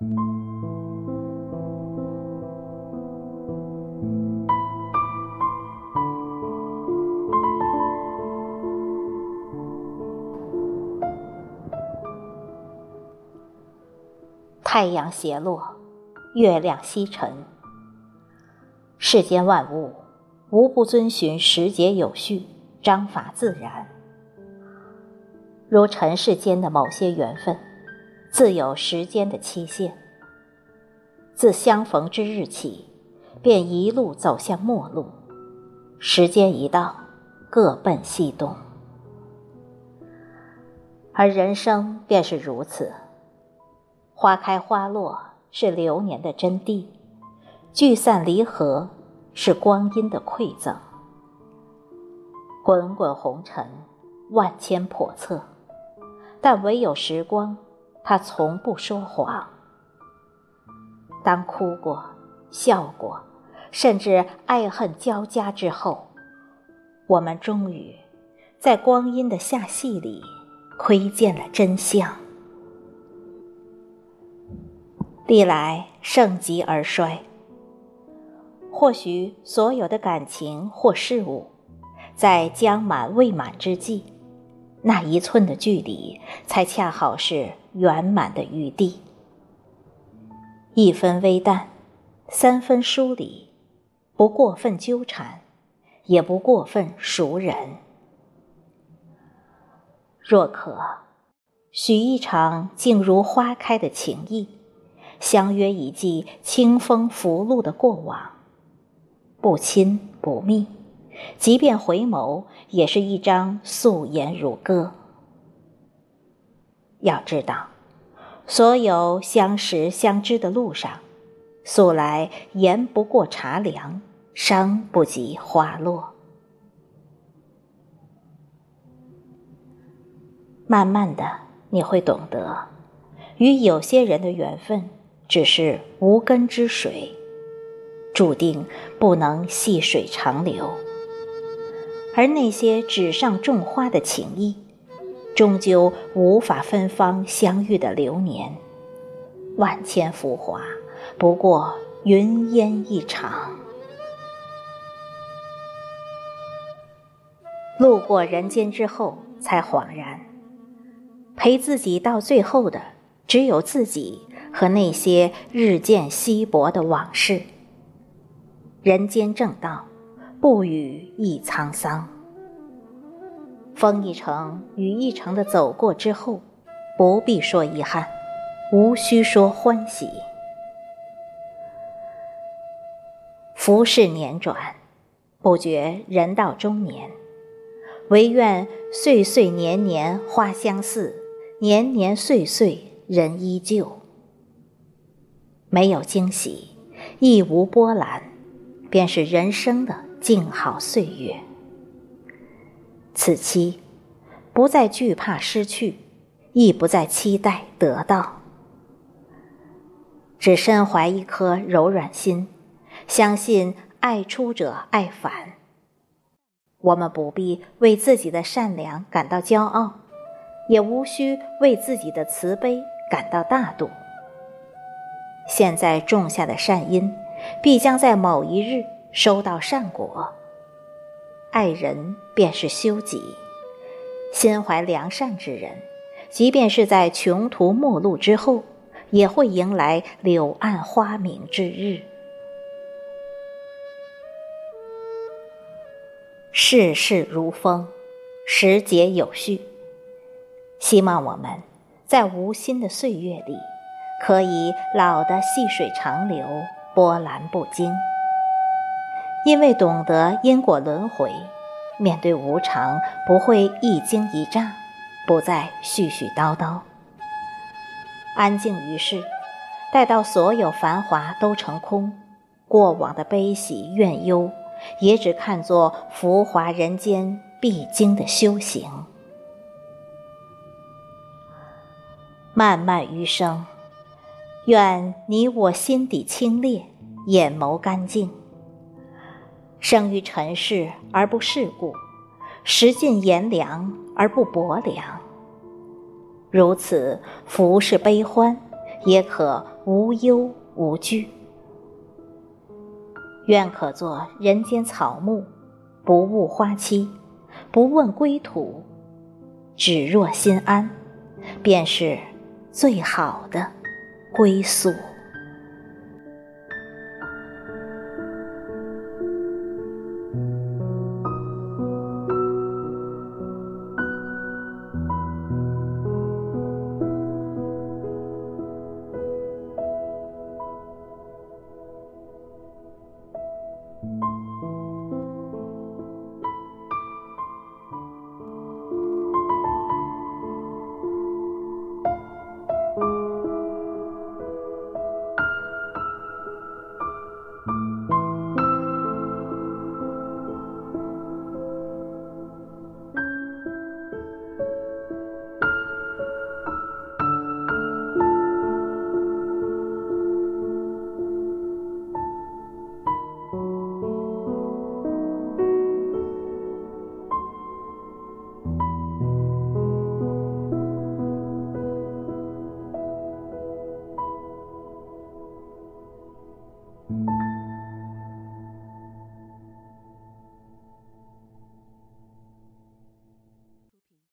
太阳斜落，月亮西沉。世间万物无不遵循时节有序、章法自然。如尘世间的某些缘分，自有时间的期限。自相逢之日起，便一路走向末路。时间一到，各奔西东。而人生便是如此。花开花落是流年的真谛，聚散离合是光阴的馈赠。滚滚红尘，万千叵测，但唯有时光，它从不说谎。当哭过、笑过，甚至爱恨交加之后，我们终于在光阴的下戏里窥见了真相。历来盛极而衰，或许所有的感情或事物，在将满未满之际，那一寸的距离，才恰好是圆满的余地。一分微淡，三分疏离，不过分纠缠，也不过分熟人。若可，许一场静如花开的情谊。相约一季清风拂露的过往，不亲不密，即便回眸，也是一张素颜如歌。要知道，所有相识相知的路上，素来言不过茶凉，伤不及花落。慢慢的，你会懂得，与有些人的缘分。只是无根之水，注定不能细水长流；而那些纸上种花的情谊，终究无法芬芳相遇的流年。万千浮华，不过云烟一场。路过人间之后，才恍然，陪自己到最后的，只有自己。和那些日渐稀薄的往事。人间正道，不语亦沧桑。风一程，雨一程的走过之后，不必说遗憾，无需说欢喜。浮世年转，不觉人到中年，唯愿岁岁年年花相似，年年岁岁人依旧。没有惊喜，亦无波澜，便是人生的静好岁月。此期，不再惧怕失去，亦不再期待得到，只身怀一颗柔软心，相信爱出者爱返。我们不必为自己的善良感到骄傲，也无需为自己的慈悲感到大度。现在种下的善因，必将在某一日收到善果。爱人便是修己，心怀良善之人，即便是在穷途末路之后，也会迎来柳暗花明之日。世事如风，时节有序。希望我们在无心的岁月里。可以老得细水长流，波澜不惊。因为懂得因果轮回，面对无常不会一惊一乍，不再絮絮叨叨。安静于世，待到所有繁华都成空，过往的悲喜怨忧，也只看作浮华人间必经的修行。漫漫余生。愿你我心底清冽，眼眸干净。生于尘世而不世故，食尽炎凉而不薄凉。如此，浮世悲欢，也可无忧无惧。愿可作人间草木，不误花期，不问归途，只若心安，便是最好的归宿。